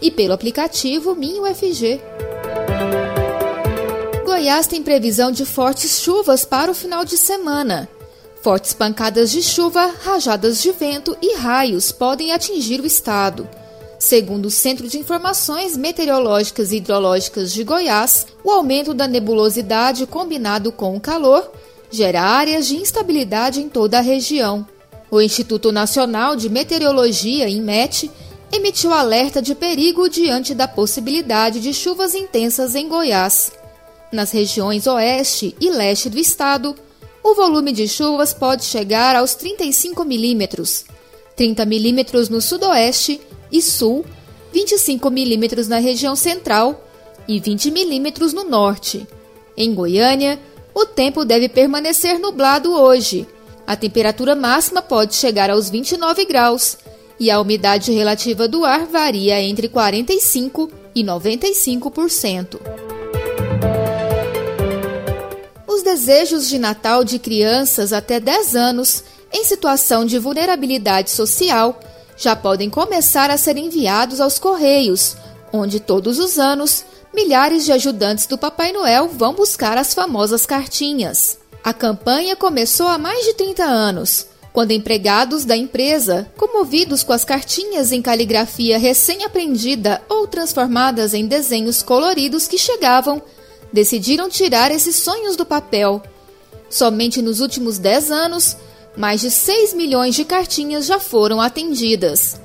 e pelo aplicativo MinUFG. Goiás tem previsão de fortes chuvas para o final de semana. Fortes pancadas de chuva, rajadas de vento e raios podem atingir o estado. Segundo o Centro de Informações Meteorológicas e Hidrológicas de Goiás, o aumento da nebulosidade combinado com o calor gera áreas de instabilidade em toda a região. O Instituto Nacional de Meteorologia, INMET, emitiu alerta de perigo diante da possibilidade de chuvas intensas em Goiás. Nas regiões oeste e leste do estado, o volume de chuvas pode chegar aos 35 milímetros, 30 milímetros no sudoeste e sul, 25 milímetros na região central e 20 milímetros no norte. Em Goiânia, o tempo deve permanecer nublado hoje. A temperatura máxima pode chegar aos 29 graus e a umidade relativa do ar varia entre 45% e 95%. Os desejos de Natal de crianças até 10 anos em situação de vulnerabilidade social já podem começar a ser enviados aos Correios, onde todos os anos milhares de ajudantes do Papai Noel vão buscar as famosas cartinhas. A campanha começou há mais de 30 anos quando empregados da empresa, comovidos com as cartinhas em caligrafia recém-aprendida ou transformadas em desenhos coloridos que chegavam, decidiram tirar esses sonhos do papel. Somente nos últimos 10 anos, mais de 6 milhões de cartinhas já foram atendidas.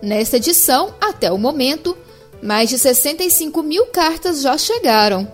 Nesta edição, até o momento, mais de 65 mil cartas já chegaram.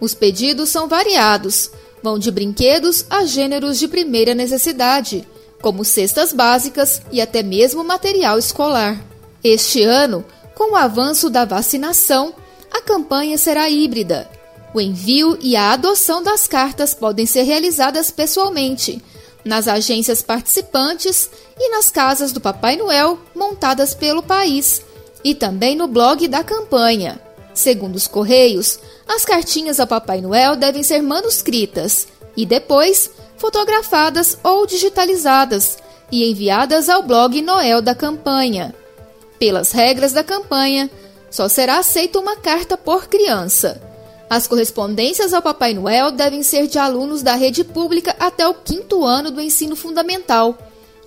Os pedidos são variados, vão de brinquedos a gêneros de primeira necessidade como cestas básicas e até mesmo material escolar. Este ano, com o avanço da vacinação, a campanha será híbrida. O envio e a adoção das cartas podem ser realizadas pessoalmente, nas agências participantes e nas casas do Papai Noel montadas pelo país, e também no blog da campanha. Segundo os Correios, as cartinhas ao Papai Noel devem ser manuscritas e depois fotografadas ou digitalizadas e enviadas ao blog Noel da campanha. Pelas regras da campanha, só será aceita uma carta por criança. As correspondências ao Papai Noel devem ser de alunos da rede pública até o quinto ano do ensino fundamental,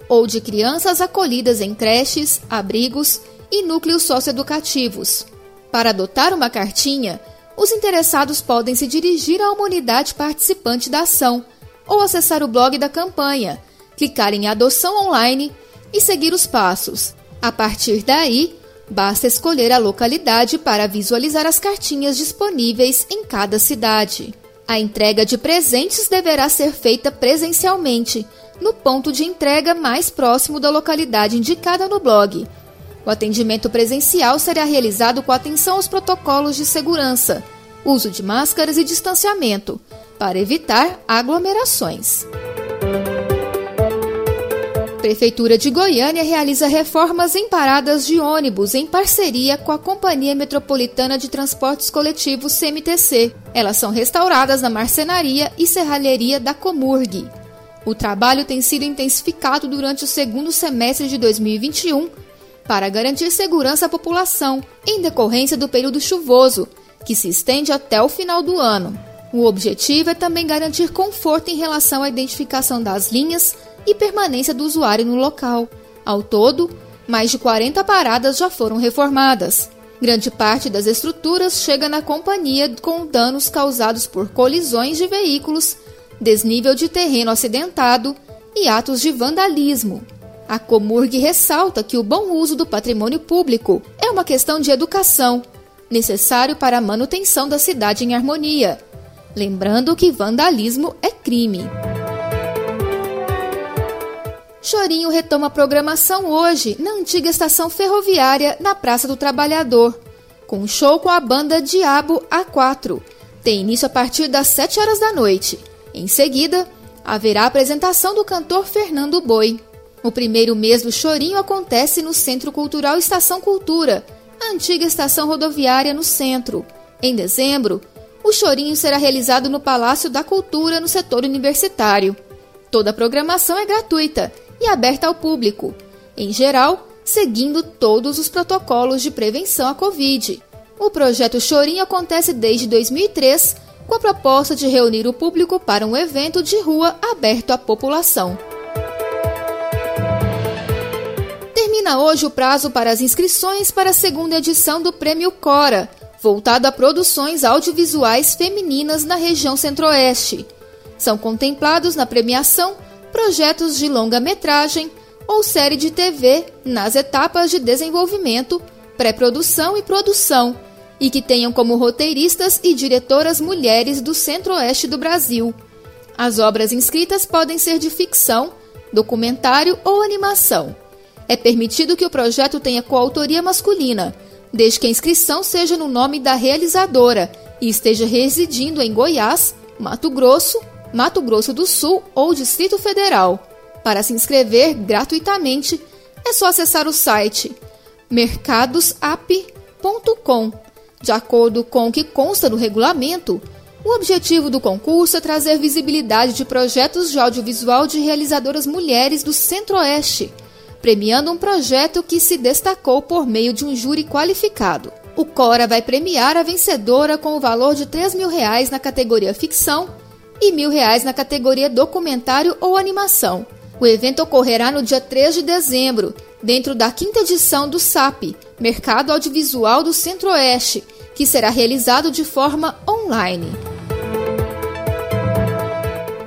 ou de crianças acolhidas em creches, abrigos e núcleos socioeducativos. Para adotar uma cartinha, os interessados podem se dirigir a uma unidade participante da ação ou acessar o blog da campanha, clicar em Adoção Online e seguir os passos. A partir daí, basta escolher a localidade para visualizar as cartinhas disponíveis em cada cidade. A entrega de presentes deverá ser feita presencialmente, no ponto de entrega mais próximo da localidade indicada no blog. O atendimento presencial será realizado com atenção aos protocolos de segurança, uso de máscaras e distanciamento, para evitar aglomerações. Prefeitura de Goiânia realiza reformas em paradas de ônibus em parceria com a Companhia Metropolitana de Transportes Coletivos CMTC. Elas são restauradas na marcenaria e serralheria da Comurg. O trabalho tem sido intensificado durante o segundo semestre de 2021 para garantir segurança à população em decorrência do período chuvoso, que se estende até o final do ano. O objetivo é também garantir conforto em relação à identificação das linhas e permanência do usuário no local. Ao todo, mais de 40 paradas já foram reformadas. Grande parte das estruturas chega na companhia com danos causados por colisões de veículos, desnível de terreno acidentado e atos de vandalismo. A Comurg ressalta que o bom uso do patrimônio público é uma questão de educação, necessário para a manutenção da cidade em harmonia Lembrando que vandalismo é crime. Chorinho retoma a programação hoje na antiga estação ferroviária na Praça do Trabalhador. com um show com a banda Diabo A4. Tem início a partir das 7 horas da noite. Em seguida, haverá a apresentação do cantor Fernando Boi. O primeiro mês do Chorinho acontece no Centro Cultural Estação Cultura, a antiga estação rodoviária no centro. Em dezembro, o Chorinho será realizado no Palácio da Cultura, no setor universitário. Toda a programação é gratuita e aberta ao público, em geral, seguindo todos os protocolos de prevenção à Covid. O projeto Chorinho acontece desde 2003, com a proposta de reunir o público para um evento de rua aberto à população. Termina hoje o prazo para as inscrições para a segunda edição do Prêmio Cora, voltado a produções audiovisuais femininas na região Centro-Oeste. São contemplados na premiação projetos de longa-metragem ou série de TV nas etapas de desenvolvimento, pré-produção e produção, e que tenham como roteiristas e diretoras mulheres do Centro-Oeste do Brasil. As obras inscritas podem ser de ficção, documentário ou animação. É permitido que o projeto tenha coautoria masculina, desde que a inscrição seja no nome da realizadora e esteja residindo em Goiás, Mato Grosso, Mato Grosso do Sul ou Distrito Federal. Para se inscrever gratuitamente, é só acessar o site mercadosap.com. De acordo com o que consta no regulamento, o objetivo do concurso é trazer visibilidade de projetos de audiovisual de realizadoras mulheres do Centro-Oeste premiando um projeto que se destacou por meio de um júri qualificado. O Cora vai premiar a vencedora com o valor de R$ mil reais na categoria ficção e mil reais na categoria documentário ou animação. O evento ocorrerá no dia 3 de dezembro, dentro da quinta edição do SAP, Mercado Audiovisual do Centro-Oeste, que será realizado de forma online.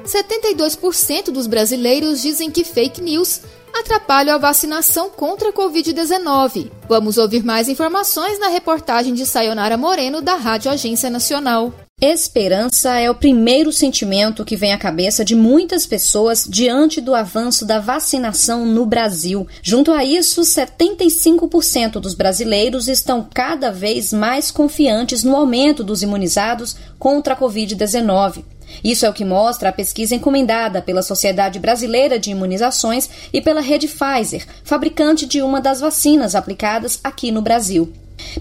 72% dos brasileiros dizem que fake news atrapalham a vacinação contra a Covid-19. Vamos ouvir mais informações na reportagem de Sayonara Moreno, da Rádio Agência Nacional. Esperança é o primeiro sentimento que vem à cabeça de muitas pessoas diante do avanço da vacinação no Brasil. Junto a isso, 75% dos brasileiros estão cada vez mais confiantes no aumento dos imunizados contra a Covid-19. Isso é o que mostra a pesquisa encomendada pela Sociedade Brasileira de Imunizações e pela rede Pfizer, fabricante de uma das vacinas aplicadas aqui no Brasil.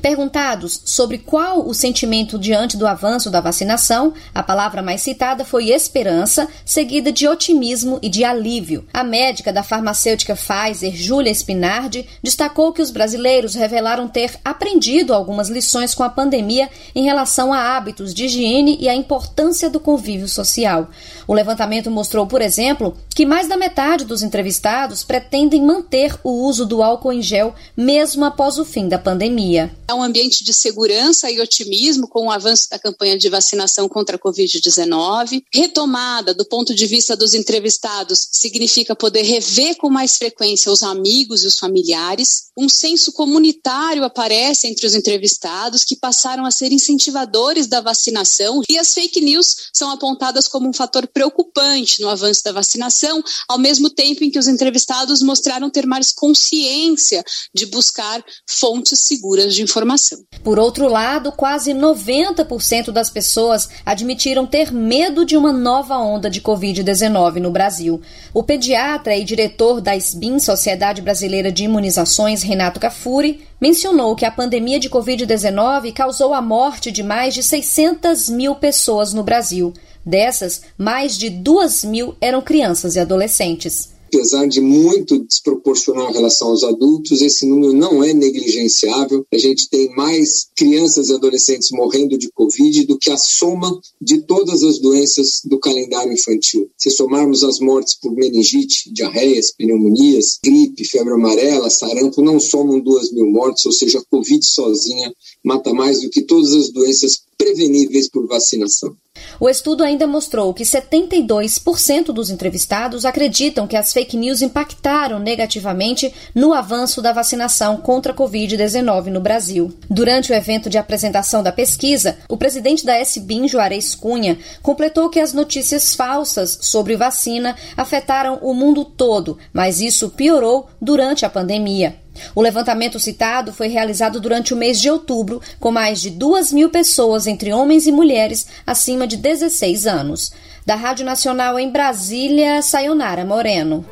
Perguntados sobre qual o sentimento diante do avanço da vacinação, a palavra mais citada foi esperança, seguida de otimismo e de alívio. A médica da farmacêutica Pfizer, Júlia Spinardi, destacou que os brasileiros revelaram ter aprendido algumas lições com a pandemia em relação a hábitos de higiene e a importância do convívio social. O levantamento mostrou, por exemplo, que mais da metade dos entrevistados pretendem manter o uso do álcool em gel mesmo após o fim da pandemia. É um ambiente de segurança e otimismo com o avanço da campanha de vacinação contra a Covid-19. Retomada do ponto de vista dos entrevistados significa poder rever com mais frequência os amigos e os familiares. Um senso comunitário aparece entre os entrevistados que passaram a ser incentivadores da vacinação e as fake news são apontadas como um fator preocupante no avanço da vacinação, ao mesmo tempo em que os entrevistados mostraram ter mais consciência de buscar fontes seguras de de informação. Por outro lado, quase 90% das pessoas admitiram ter medo de uma nova onda de Covid-19 no Brasil. O pediatra e diretor da SBIM, Sociedade Brasileira de Imunizações, Renato Cafuri, mencionou que a pandemia de Covid-19 causou a morte de mais de 600 mil pessoas no Brasil. Dessas, mais de 2 mil eram crianças e adolescentes apesar de muito desproporcional em relação aos adultos, esse número não é negligenciável. A gente tem mais crianças e adolescentes morrendo de Covid do que a soma de todas as doenças do calendário infantil. Se somarmos as mortes por meningite, diarreias, pneumonias, gripe, febre amarela, sarampo, não somam duas mil mortes, ou seja, a Covid sozinha mata mais do que todas as doenças preveníveis por vacinação. O estudo ainda mostrou que 72% dos entrevistados acreditam que as fake news impactaram negativamente no avanço da vacinação contra a Covid-19 no Brasil. Durante o evento de apresentação da pesquisa, o presidente da SBIM, Juarez Cunha, completou que as notícias falsas sobre vacina afetaram o mundo todo, mas isso piorou durante a pandemia. O levantamento citado foi realizado durante o mês de outubro, com mais de 2 mil pessoas, entre homens e mulheres, acima de 16 anos. Da Rádio Nacional em Brasília, Sayonara Moreno.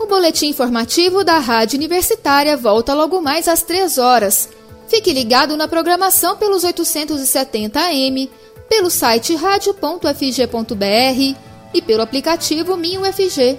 O boletim informativo da Rádio Universitária volta logo mais às 3 horas. Fique ligado na programação pelos 870 AM, pelo site radio.fg.br e pelo aplicativo Minho FG.